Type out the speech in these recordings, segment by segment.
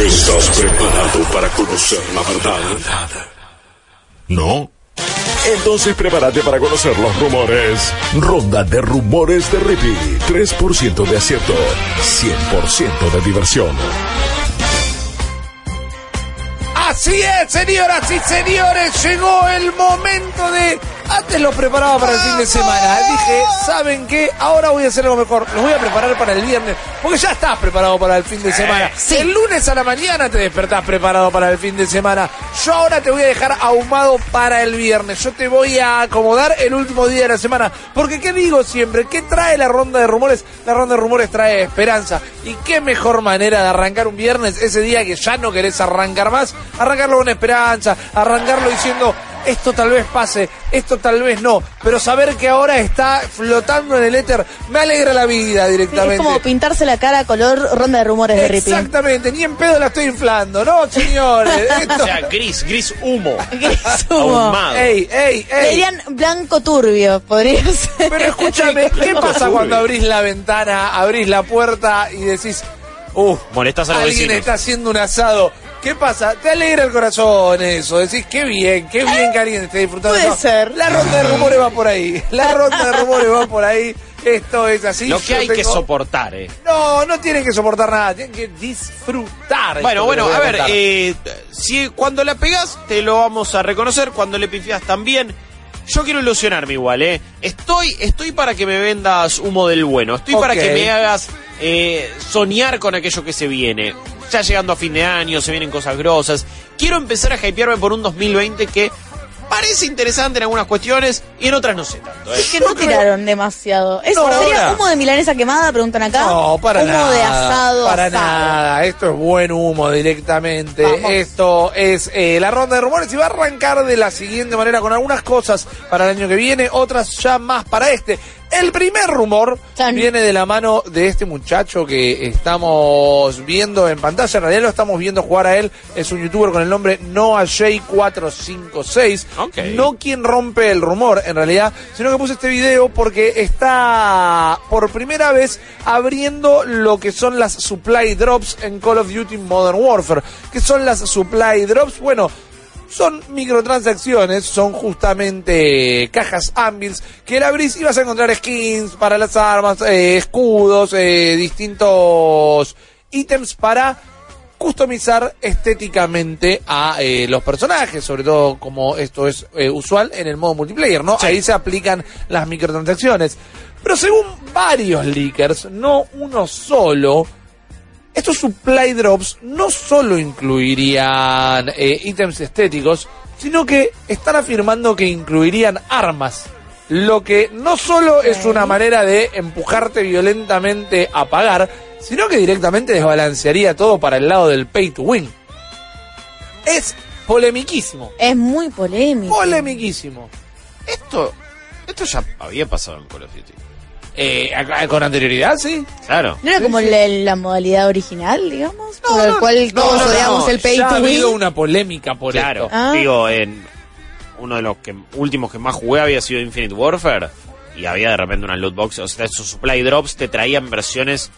¿Estás preparado para conocer la verdad? ¿No? Entonces prepárate para conocer los rumores. Ronda de rumores de Rippy. 3% de acierto, 100% de diversión. Así es, señoras y señores, llegó el momento de... Antes lo preparaba para el fin de semana. Dije, ¿saben qué? Ahora voy a hacer algo mejor. Lo voy a preparar para el viernes. Porque ya estás preparado para el fin de semana. El lunes a la mañana te despertás preparado para el fin de semana. Yo ahora te voy a dejar ahumado para el viernes. Yo te voy a acomodar el último día de la semana. Porque, ¿qué digo siempre? ¿Qué trae la ronda de rumores? La ronda de rumores trae esperanza. Y qué mejor manera de arrancar un viernes, ese día que ya no querés arrancar más, arrancarlo con esperanza, arrancarlo diciendo, esto tal vez pase, esto tal vez no, pero saber que ahora está flotando en el éter me alegra la vida Es directamente. como pintarse la cara color ronda de rumores de Rippy. Exactamente, ni en pedo la estoy inflando, ¿no, señores? Esto- O sea, gris, gris humo. Gris humo. Ahumado. Ey, ey, Le ey. dirían blanco turbio, podría ser. Pero escúchame, ¿qué pasa cuando abrís la ventana, abrís la puerta y decís, uh, Molestás a los alguien vecinos. está haciendo un asado? ¿Qué pasa? Te alegra el corazón eso. Decís, qué bien, qué bien que alguien esté disfrutando. Puede No, ser. La ronda de rumores va por ahí. La ronda de rumores va por ahí. Esto es así. Lo que Yo hay que soportar, eh. No, no tienen que soportar nada. Tienen que disfrutar. Bueno, bueno, a ver, eh, si cuando la pegas te lo vamos a reconocer, cuando le pifias también. Yo quiero ilusionarme igual, ¿eh? Estoy, estoy para que me vendas humo del bueno. Estoy para que me hagas eh, soñar con aquello que se viene. Ya llegando a fin de año, se vienen cosas grosas. Quiero empezar a hypearme por un 2020 que parece interesante en algunas cuestiones y en otras no sé tanto. ¿eh? Es que no tiraron demasiado. ¿Es, No, ¿Sería ahora. humo de milanesa quemada? Preguntan acá. No, para humo nada. de asado. Para asado. nada. Esto es buen humo directamente. Vamos. Esto es eh, la ronda de rumores y va a arrancar de la siguiente manera con algunas cosas para el año que viene, otras ya más para este. El primer rumor Chan. viene de la mano de este muchacho que estamos viendo en pantalla. En realidad lo estamos viendo jugar a él. Es un youtuber con el nombre NoahJ456. Ok. No quien rompe el rumor, en realidad, sino que puse este video porque está por primera vez abriendo lo que son las supply drops en Call of Duty Modern Warfare. ¿Qué son las supply drops? Bueno, son microtransacciones, son justamente cajas Anvils que la abrís y vas a encontrar skins para las armas, eh, escudos, eh, distintos ítems para customizar estéticamente a eh, los personajes, sobre todo como esto es eh, usual en el modo multiplayer, ¿no? Ahí se aplican las microtransacciones. Pero según varios leakers, no uno solo, estos supply drops no solo incluirían eh, ítems estéticos, sino que están afirmando que incluirían armas. Lo que no solo es una manera de empujarte violentamente a pagar, sino que directamente desbalancearía todo para el lado del pay to win. Es polemiquísimo. Es muy polémico. Polemiquísimo. Esto, esto ya había pasado en Call of Duty. Eh, con anterioridad, sí. Claro. ¿No era como la, la modalidad original, digamos? por el cual No, todos no, odiamos no, el pay ya to ha habido win. una polémica por Claro, esto. Ah. digo, en uno de los que, últimos que más jugué había sido Infinite Warfare y había de repente una loot box, o sea, esos supply drops te traían versiones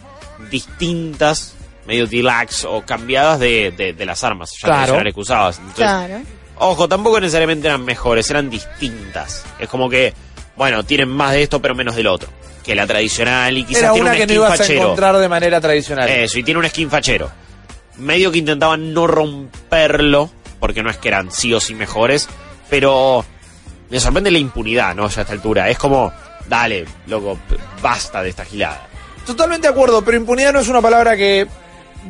distintas, medio deluxe o cambiadas de, de, de las armas ya Claro. que usabas. Entonces, Claro. Ojo, tampoco necesariamente eran mejores, eran distintas. Es como que, bueno, tienen más de esto pero menos del otro. Que la tradicional y quizás Era tiene una un que no skin ibas a encontrar de manera tradicional. Eso, y tiene un skin fachero. Medio que intentaban no romperlo, porque no es que eran sí o sí mejores, pero me sorprende la impunidad, ¿no? Ya a esta altura. Es como, dale, loco, basta de esta gilada. Totalmente de acuerdo, pero impunidad no es una palabra que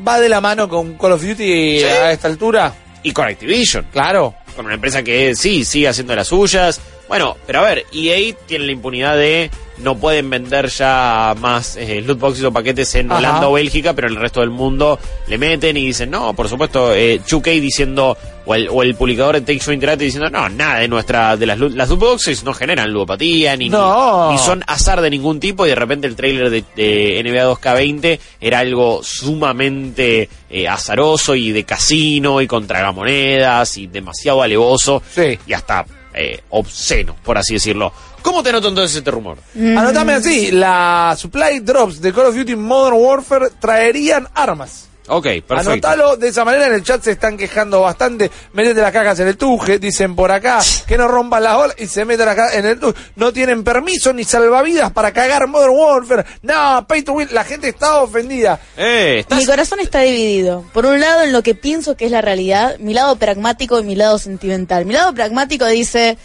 va de la mano con Call of Duty Sí. a esta altura. Y con Activision, Claro. con una empresa que sí, sigue haciendo las suyas. Bueno, pero a ver, EA tiene la impunidad de no pueden vender ya más eh, loot boxes o paquetes en Ajá. Holanda o Bélgica, pero en el resto del mundo le meten y dicen, no, por supuesto, eh, 2K diciendo, o el, o el publicador de Take Two Interactive diciendo, no, nada de nuestra, de las, loot- las loot boxes no generan ludopatía, ni, No. ni, ni son azar de ningún tipo, y de repente el trailer de, de NBA 2K20 era algo sumamente eh, azaroso y de casino y con tragamonedas y demasiado alevoso Sí. y hasta eh, obsceno, por así decirlo. ¿Cómo te noto entonces este rumor? Anotame así, la supply drops de Call of Duty Modern Warfare traerían armas. Ok, perfecto. Anotalo de esa manera, en el chat se están quejando bastante. Métete las cajas en el tuje, dicen por acá que no rompan las olas y se meten acá en el tuje. No tienen permiso ni salvavidas para cagar Modern Warfare. No, pay to win, la gente está ofendida. Eh, estás... Mi corazón está dividido. Por un lado, en lo que pienso que es la realidad, mi lado pragmático y mi lado sentimental. Mi lado pragmático dice,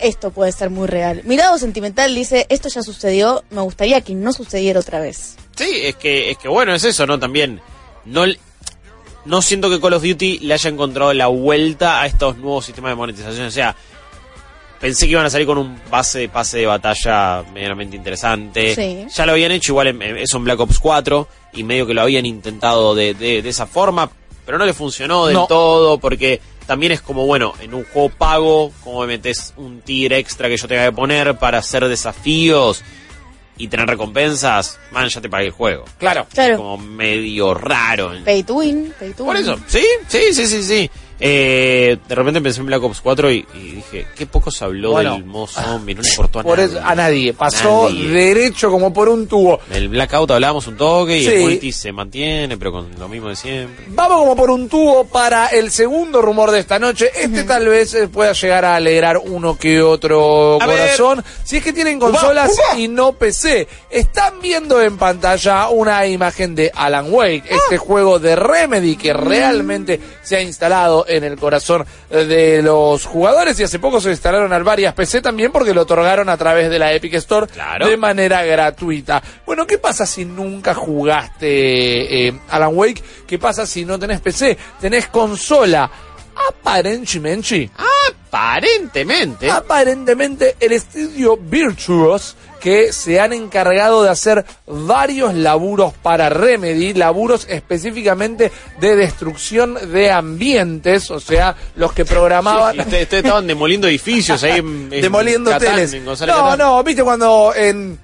esto puede ser muy real. Mi lado sentimental dice, esto ya sucedió, me gustaría que no sucediera otra vez. Sí, es que, es que bueno, es eso, ¿no? También, no, no siento que Call of Duty le haya encontrado la vuelta a estos nuevos sistemas de monetización. O sea, pensé que iban a salir con un base de pase de batalla medianamente interesante. Sí. Ya lo habían hecho igual en, en- eso en Black Ops 4 y medio que lo habían intentado de, de, de esa forma, pero no le funcionó del No. todo porque también es como, bueno, en un juego pago, como me metes un tier extra que yo tenga que poner para hacer desafíos y tener recompensas, man, ya te pagué el juego. Claro. Claro. Como medio raro. Pay to win, pay to Por win. eso, sí, sí, sí, sí, sí. Eh, de repente pensé en Black Ops 4 y, y dije, qué poco se habló Bueno. del modo zombie, no le importó a Por nadie. eso, a nadie. Pasó Nadie. derecho como por un tubo. El Blackout hablábamos un toque y Sí. el multi se mantiene, pero con lo mismo de siempre. Vamos como por un tubo para el segundo rumor de esta noche. Este tal vez eh, pueda llegar a alegrar uno que otro A corazón. Si es que tienen consolas y no PC. Están viendo en pantalla una imagen de Alan Wake, este juego de Remedy que realmente se ha instalado en el corazón eh, de los jugadores y hace poco se instalaron al varias PC también porque lo otorgaron a través de la Epic Store Claro. de manera gratuita. Bueno, ¿qué pasa si nunca jugaste eh, Alan Wake? ¿Qué pasa si no tenés PC? Tenés consola. Aparentemente, Aparentemente. aparentemente el estudio Virtuos que se han encargado de hacer varios laburos para Remedy, laburos específicamente de destrucción de ambientes, o sea, los que programaban... Sí, ustedes, ustedes estaban demoliendo edificios ahí en, en demoliendo Catán, teles. en No, Catán. no, viste cuando en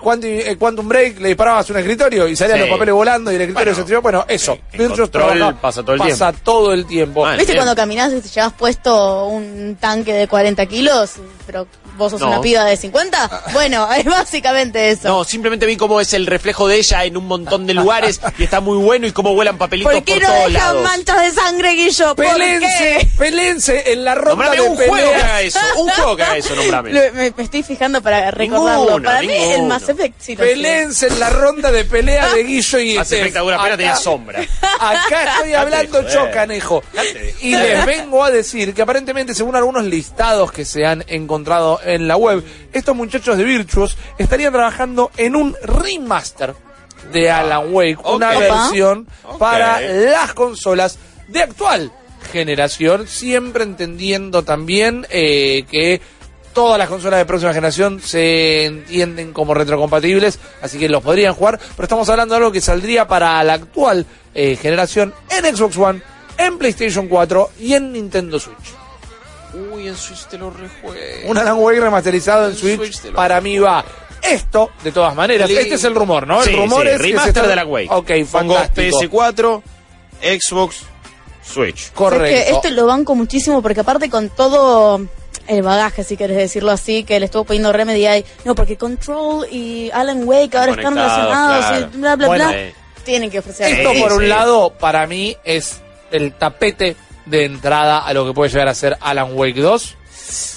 Quantum, eh, Quantum Break le disparabas a un escritorio y salían Sí. los papeles volando y el escritorio Bueno, se tiró. Bueno, eso. en Virtuos Control trabaja- pasa todo el pasa tiempo. todo el tiempo. Mal. ¿Viste Bien. cuando caminás y te llevas puesto un tanque de 40 kilos, pero vos sos No. una piba de 50? Bueno, es básicamente eso. No, simplemente vi cómo es el reflejo de ella en un montón de lugares y está muy bueno y cómo vuelan papelitos ¿Por qué por no todos dejan lados. manchas de sangre, Guillo? ¿Por Pelense, qué? pelense en la ronda de un juego que haga eso, un juego que haga eso, nombrame. Lo- me, me estoy fijando para recordarlo. Ninguno, para mí el ninguno. Mass Effect sí lo. Pelense en la ronda de pelea de Guillo y Hace Steph. espectacular, pena Acá- tenía sombra. Acá estoy hablando yo, canejo. Y les vengo a decir que aparentemente, según algunos listados que se han encontrado en la web, estos muchachos de Virtuos estarían trabajando en un remaster de Alan Wake, una versión para las consolas de actual generación, siempre entendiendo también eh, que todas las consolas de próxima generación se entienden como retrocompatibles, así que los podrían jugar, pero estamos hablando de algo que saldría para la actual eh, generación en Xbox One, en PlayStation 4 y en Nintendo Switch. Uy, en Switch te lo rejuegue. Un Alan Wake remasterizado en En Switch, Switch te lo para mí va. Esto, de todas maneras, este es el rumor, ¿no? Sí, el rumor sí, es que se remaster de la Wake. Ok, Pongo fantástico. PS4, Xbox, Switch. Es Correcto. que esto lo banco muchísimo porque aparte con todo el bagaje, si querés decirlo así, que le estuvo poniendo Remedy ahí, no, porque Control y Alan Wake ahora están relacionados claro. y bla, bla, Bueno, bla, eh. tienen que ofrecer Esto Sí, por un sí. lado, para mí, es el tapete de entrada a lo que puede llegar a ser Alan Wake 2.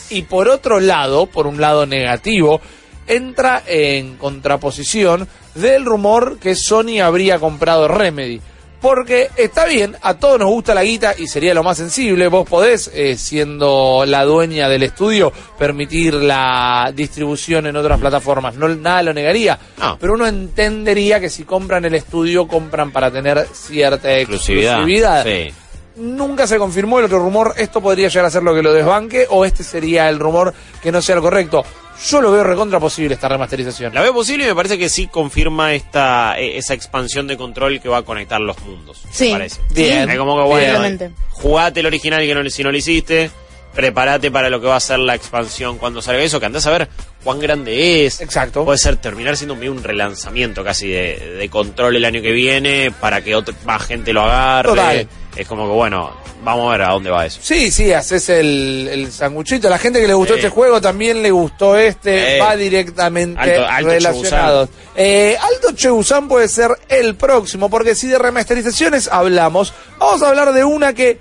Y por otro lado, por un lado negativo, entra en contraposición del rumor que Sony habría comprado Remedy. Porque está bien, a todos nos gusta la guita y sería lo más sensible. Vos podés, eh, siendo la dueña del estudio, permitir la distribución en otras plataformas. No, nada lo negaría. No. Pero uno entendería que si compran el estudio, compran para tener cierta Exclusividad. exclusividad. Sí. Nunca se confirmó el otro rumor, esto podría llegar a ser lo que lo desbanque o este sería el rumor que no sea el correcto. Yo lo veo recontra posible esta remasterización. La veo posible y me parece que sí confirma esta e- esa expansión de control que va a conectar los mundos. Sí. Me parece. Bien. Es como que bueno, jugate el original que no, si no lo hiciste, prepárate para lo que va a ser la expansión cuando salga eso, que andás a ver cuán grande es. Exacto. Puede ser terminar siendo un relanzamiento casi de, de control el año que viene para que otra, más gente lo agarre. Total. Es como que bueno, vamos a ver a dónde va eso. Sí, sí, haces el, el sanguchito. La gente que le gustó Sí. este juego también le gustó este. Va directamente Alto- alto relacionado. Eh, Alto puede ser el próximo, porque si de remasterizaciones hablamos, vamos a hablar de una que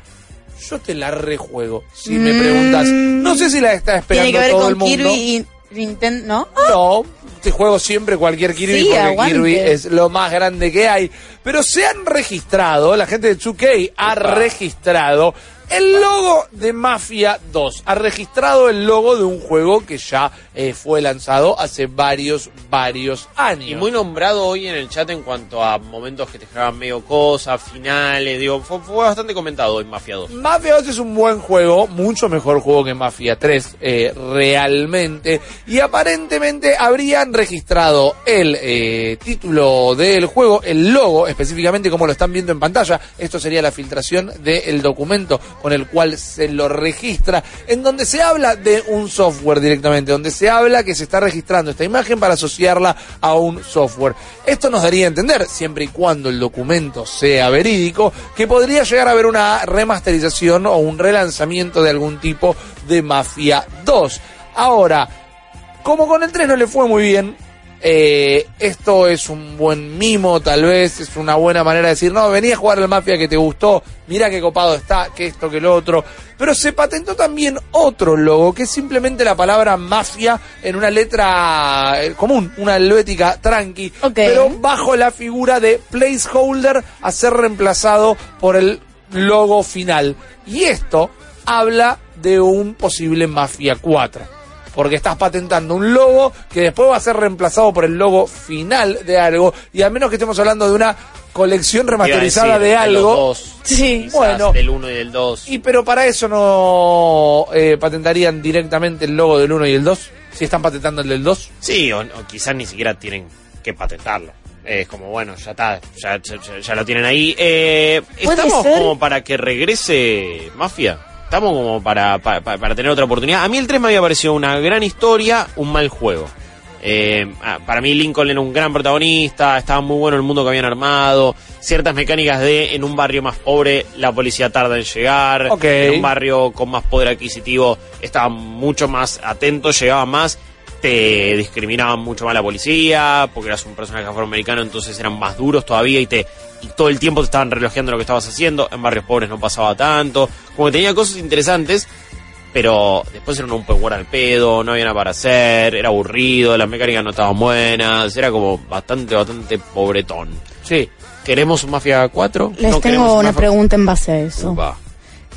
yo te la rejuego. Si me preguntas, no sé si la está esperando Tiene que ver todo con el mundo. Kirby y Nintendo, ¿no? No, te juego siempre cualquier Kirby Sí, porque aguante. Kirby es lo más grande que hay. Pero se han registrado, la gente de 2K ha registrado el logo de Mafia 2. Ha registrado el logo de un juego que ya eh, fue lanzado hace varios, varios años. Y muy nombrado hoy en el chat en cuanto a momentos que te generaban medio cosas, finales, digo, fue, fue bastante comentado hoy Mafia 2. Mafia 2 es un buen juego, mucho mejor juego que Mafia 3, eh, realmente. Y aparentemente habrían registrado el eh, título del juego, el logo, específicamente como lo están viendo en pantalla. Esto sería la filtración del documento con el cual se lo registra, en donde se habla de un software directamente, donde se habla que se está registrando esta imagen para asociarla a un software. Esto nos daría a entender, siempre y cuando el documento sea verídico, que podría llegar a haber una remasterización o un relanzamiento de algún tipo de Mafia 2. Ahora, como con el 3 no le fue muy bien, eh, esto es un buen mimo, tal vez, es una buena manera de decir, no, vení a jugar al Mafia que te gustó, mira qué copado está, que esto, que lo otro. Pero se patentó también otro logo, que es simplemente la palabra mafia en una letra eh, común, una helvética tranqui, pero bajo la figura de placeholder a ser reemplazado por el logo final. Y esto habla de un posible Mafia 4 porque estás patentando un logo que después va a ser reemplazado por el logo final de algo, y a menos que estemos hablando de una colección remasterizada decir, de los algo. dos, Sí. Bueno. Del 1 y del 2. Y pero para eso no eh, patentarían directamente el logo del 1 y el 2, si están patentando el del 2. Sí, o, o quizás ni siquiera tienen que patentarlo. Es como, bueno, ya está, ya, ya- lo tienen ahí. Eh, ¿Puede ¿Estamos ser? como para que regrese Mafia? ¿Estamos como para, pa- pa- para, tener otra oportunidad? A mí el 3 me había parecido una gran historia, un mal juego. Eh, para mí Lincoln era un gran protagonista, estaba muy bueno el mundo que habían armado, ciertas mecánicas de en un barrio más pobre la policía tarda en llegar, en un barrio con más poder adquisitivo estaban mucho más atentos, llegaban más, te discriminaban mucho más la policía, porque eras un personaje afroamericano, entonces eran más duros todavía y te y todo el tiempo te estaban relojeando lo que estabas haciendo, en barrios pobres no pasaba tanto, como que tenía cosas interesantes, pero después era un open al pedo, no había nada para hacer, era aburrido, las mecánicas no estaban buenas, era como bastante, bastante pobretón. Sí. ¿Queremos un Mafia 4? Les No tengo un una Mafia- pregunta en base a eso.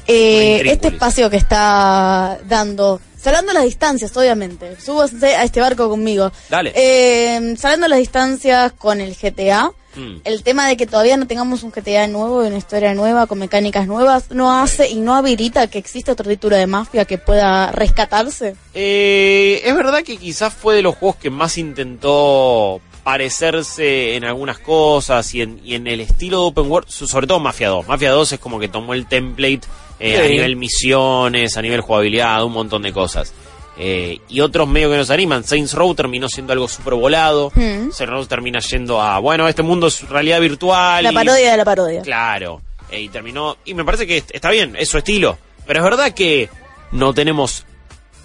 Eh, este espacio que está dando, salvando las distancias, obviamente, súbanse a este barco conmigo. Dale. Eh, salvando las distancias con el GTA, Mm. el tema de que todavía no tengamos un GTA nuevo, una historia nueva, con mecánicas nuevas, no hace y no habilita que exista otro título de mafia que pueda rescatarse. Eh, es verdad que quizás fue de los juegos que más intentó parecerse en algunas cosas y en, y en el estilo de Open World, so- sobre todo Mafia 2. Mafia 2 es como que tomó el template eh, a nivel misiones, a nivel jugabilidad, un montón de cosas. Eh, y otros medio que nos animan. Saints Row terminó siendo algo súper volado. Mm. Saints Row termina yendo a, bueno, este mundo es realidad virtual. La y- parodia de la parodia. Claro. Eh, y terminó. Y me parece que est- está bien, es su estilo. Pero es verdad que no tenemos.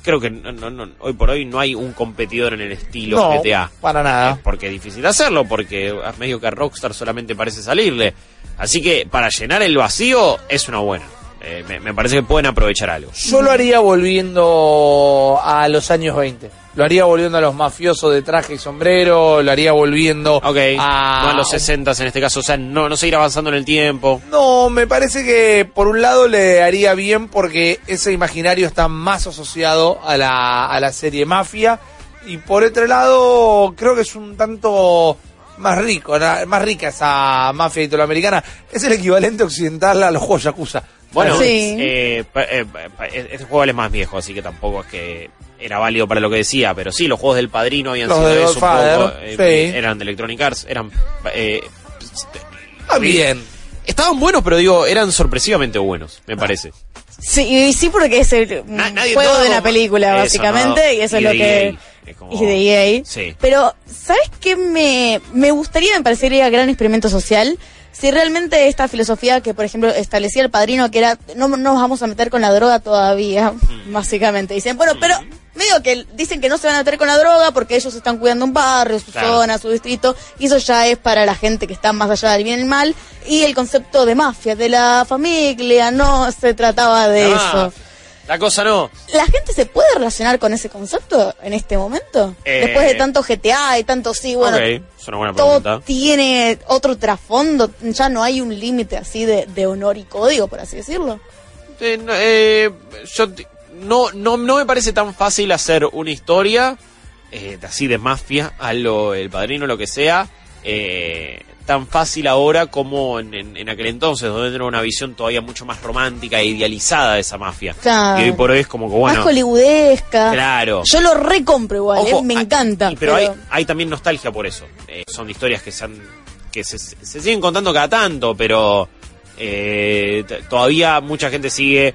Creo que no, no- no- hoy por hoy no hay un competidor en el estilo No, GTA. para nada. Porque es difícil hacerlo, porque es medio que a Rockstar solamente parece salirle. Así que para llenar el vacío es una buena. Eh, me, me parece que pueden aprovechar algo. Yo lo haría volviendo a los años 20. Lo haría volviendo a los mafiosos de traje y sombrero, lo haría volviendo a... no a los 60 en este caso, o sea, no, no seguir avanzando en el tiempo. No, me parece que por un lado le haría bien porque ese imaginario está más asociado a la, a la serie Mafia y por otro lado creo que es un tanto más rico, más rica esa mafia italoamericana. Es el equivalente occidental a los juegos Yakuza. Bueno, Sí. eh, eh, este juego es más viejo, así que tampoco es que era válido para lo que decía, pero sí, los juegos del Padrino habían Los sido de eso un poco, eh, sí. eran de Electronic Arts, eran... eh, Está bien. estaban buenos, pero digo, eran sorpresivamente buenos, me parece. Sí, y sí porque es el un Na- nadie- juego todo- de la película, eso, básicamente, no. y eso Y es lo que... EA, es como- Y de EA. Sí. Pero, ¿sabes qué me, me gustaría, me parecería gran experimento social? Si realmente esta filosofía que, por ejemplo, establecía el padrino, que era, no no nos vamos a meter con la droga todavía, Mm. básicamente. Dicen, bueno, pero medio que dicen que no se van a meter con la droga porque ellos están cuidando un barrio, su Claro. zona, su distrito, y eso ya es para la gente que está más allá del bien y el mal. Y el concepto de mafia, de la familia, no se trataba de eso. La cosa no. ¿La gente se puede relacionar con ese concepto en este momento? Eh, Después de tanto GTA y tanto sí, bueno, es una buena todo pregunta. tiene otro trasfondo, ya no hay un límite así de, de honor y código, por así decirlo. Eh, no, eh, yo no, no, no me parece tan fácil hacer una historia eh, así de mafia, a lo el padrino, lo que sea, eh, tan fácil ahora como en, en- en aquel entonces, donde era una visión todavía mucho más romántica e idealizada de esa mafia. Claro. Y hoy por hoy es como que bueno. Más hollywoodesca. Claro. Yo lo recompro igual, Ojo, eh, me hay- encanta. y- pero, hay, hay también nostalgia por eso. Eh, son historias que se han, que se, se siguen contando cada tanto, pero eh, todavía mucha gente sigue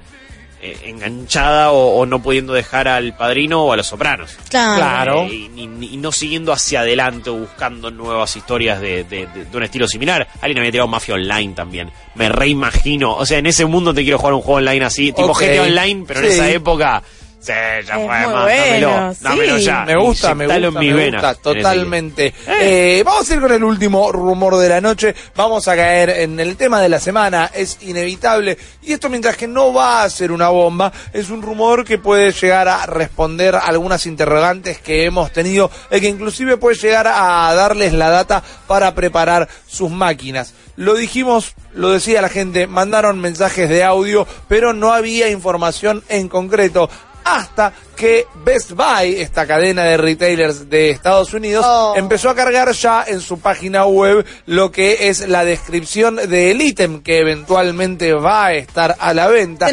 eh, enganchada o, o no pudiendo dejar al padrino o a los sopranos. Claro. Claro. Eh, y, y- y no siguiendo hacia adelante o buscando nuevas historias de, de- de- de un estilo similar. Alguien había tirado Mafia Online también. Me reimagino. O sea, en ese mundo te quiero jugar un juego online así, tipo Ok. GTA Online, pero en esa época. Sí, ya Es fue, bueno, dámelo, sí. dámelo ya. Me gusta, me gusta, me venas. gusta, totalmente. Eh, vamos a ir con el último rumor de la noche. Vamos a caer en el tema de la semana. Es inevitable. Y esto mientras que no va a ser una bomba, es un rumor que puede llegar a responder algunas interrogantes que hemos tenido, y que inclusive puede llegar a darles la data para preparar sus máquinas. Lo dijimos, lo decía la gente, mandaron mensajes de audio, pero no había información en concreto hasta que Best Buy, esta cadena de retailers de Estados Unidos, Oh. empezó a cargar ya en su página web lo que es la descripción del ítem que eventualmente va a estar a la venta.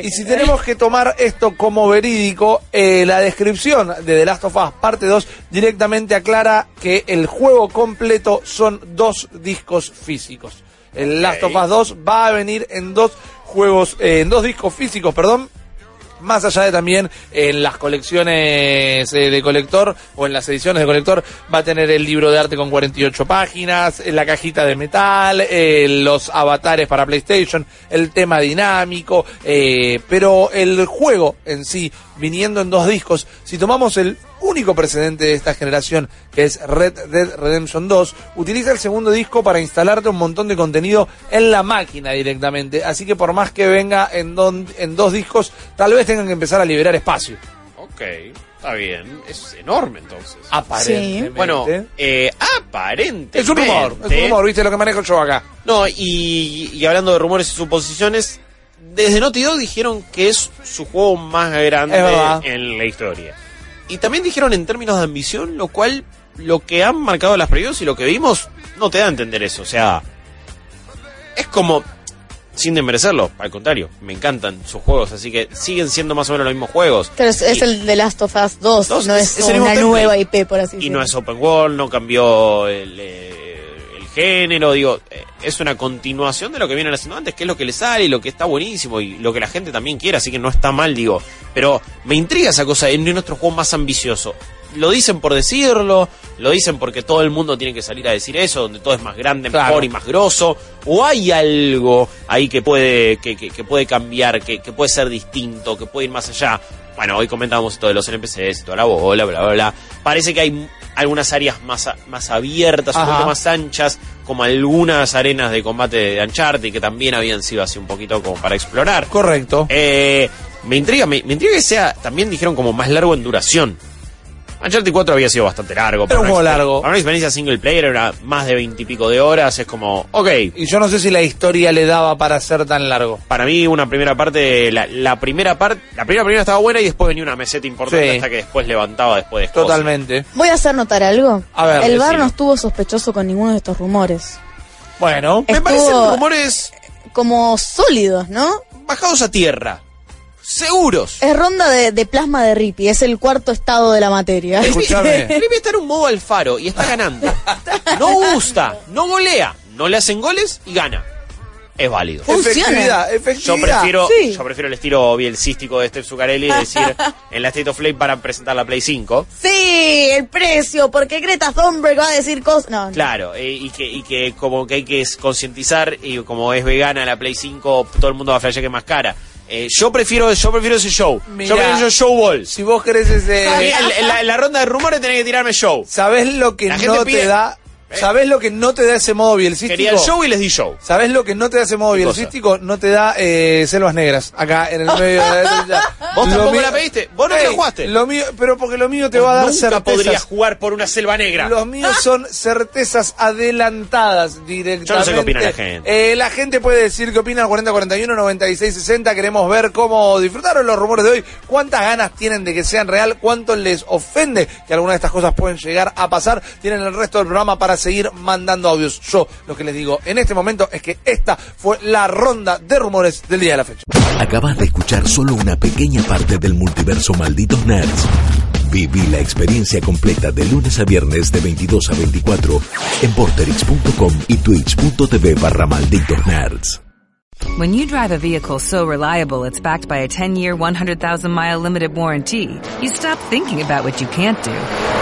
Y si tenemos que tomar esto como verídico, eh, la descripción de The Last of Us parte 2 directamente aclara que el juego completo son dos discos físicos. El Last of Us 2 va a venir en dos juegos, eh, en dos discos físicos, perdón, más allá de también en las colecciones eh, de colector o en las ediciones de colector va a tener el libro de arte con 48 páginas, eh, la cajita de metal, eh, los avatares para PlayStation, el tema dinámico, eh, pero el juego en sí, viniendo en dos discos, si tomamos el único precedente de esta generación, que es Red Dead Redemption 2, utiliza el segundo disco para instalarte un montón de contenido en la máquina directamente. Así que por más que venga en, don- en dos discos, tal vez tengan que empezar a liberar espacio. Ok, está bien. Es enorme entonces. Aparentemente. Bueno, eh, aparentemente. es un rumor, es un rumor, viste lo que manejo yo acá. No, y, y hablando de rumores y suposiciones, desde Naughty Dog dijeron que es su juego más grande en la historia. Y también dijeron en términos de ambición, lo cual lo que han marcado las previews y lo que vimos no te da a entender eso. O sea, es como, sin desmerecerlo, al contrario, me encantan sus juegos, así que siguen siendo más o menos los mismos juegos. Pero es, es Y- el de Last of Us 2, Dos, no es- una nueva IP, por así y decirlo. no es open world, no cambió el, eh, el género, digo, eh, es una continuación de lo que vienen haciendo antes, que es lo que le sale y lo que está buenísimo y lo que la gente también quiere, así que no está mal, digo. Pero me intriga esa cosa, es nuestro juego más ambicioso. Lo dicen por decirlo, lo dicen porque todo el mundo tiene que salir a decir eso, donde todo es más grande, Claro. mejor y más grosso, o hay algo ahí que puede, que, que- que puede cambiar, que, que puede ser distinto, que puede ir más allá. Bueno, hoy comentábamos esto de los NPCs toda la bola, bla, bla, bla. Parece que hay algunas áreas más, más abiertas, un poquito más anchas, como algunas arenas de combate de Uncharted, que también habían sido así un poquito como para explorar. Correcto. Eh, me intriga, me, me intriga que sea, también dijeron como más largo en duración. Uncharted 4 había sido bastante largo. Era un juego largo. Para una experiencia single player era más de veintipico de horas, es como, ok, Y yo no sé si la historia le daba para ser tan largo. para mí una primera parte, la, la primera parte, la primera primera estaba buena y después venía una meseta importante Sí. hasta que después levantaba después de cosas. Totalmente. Voy a hacer notar algo. A ver, el bar no estuvo sospechoso con ninguno de estos rumores. Bueno, Me parecen rumores Como sólidos, ¿no? bajados a tierra. Seguros. Es ronda de, de plasma de Rippy, es el cuarto estado de la materia. Escuchame. Rippy está en un modo Alfaro y está ganando. No gusta, no golea, no le hacen goles y gana. Es válido. Funciona. Efectividad, Yo efectividad. prefiero, Sí. yo prefiero el estilo bielcístico de Steph Zuccarelli y decir en la State of Play para presentar la Play 5. Sí, el precio, porque Greta Thunberg va a decir cosas. No, no. Claro, eh, y, que, y que como que hay que concientizar y como es vegana la Play 5, todo el mundo va a flashear que es más cara. Eh, yo prefiero yo prefiero ese show. Mirá. yo prefiero ese show ball. Si vos querés ese... En, en la, en la ronda de rumores tenés que tirarme show. ¿Sabés lo que La no pide- te da? ¿Sabés lo que no te da ese modo bielcístico? Quería el show y les di show. ¿Sabés lo que no te da ese modo bielcístico? No te da eh, selvas negras acá en el medio de la ¿Vos Lo tampoco mío- la pediste? ¿Vos no te la jugaste? Lo mío, pero porque lo mío te va a dar Nunca certezas. podrías jugar por una selva negra. Los míos son certezas adelantadas directamente. Yo no sé qué opina la gente. Eh, la gente puede decir qué opina al 4041 9660. Queremos ver cómo disfrutaron los rumores de hoy. Cuántas ganas tienen de que sean real. Cuánto les ofende que alguna de estas cosas pueden llegar a pasar. Tienen el resto del programa para seguir mandando audios. Yo lo que les digo en este momento es que esta fue la ronda de rumores del día de la fecha. Acabas de escuchar solo una pequeña parte del multiverso Malditos Nerds. Viví la experiencia completa de lunes a viernes de 22 a 24 en porterix.com y twitch.tv barra Malditos Nerds. When you drive a vehicle so reliable it's backed by a 10-year, 100,000-mile limited warranty, you stop thinking about what you can't do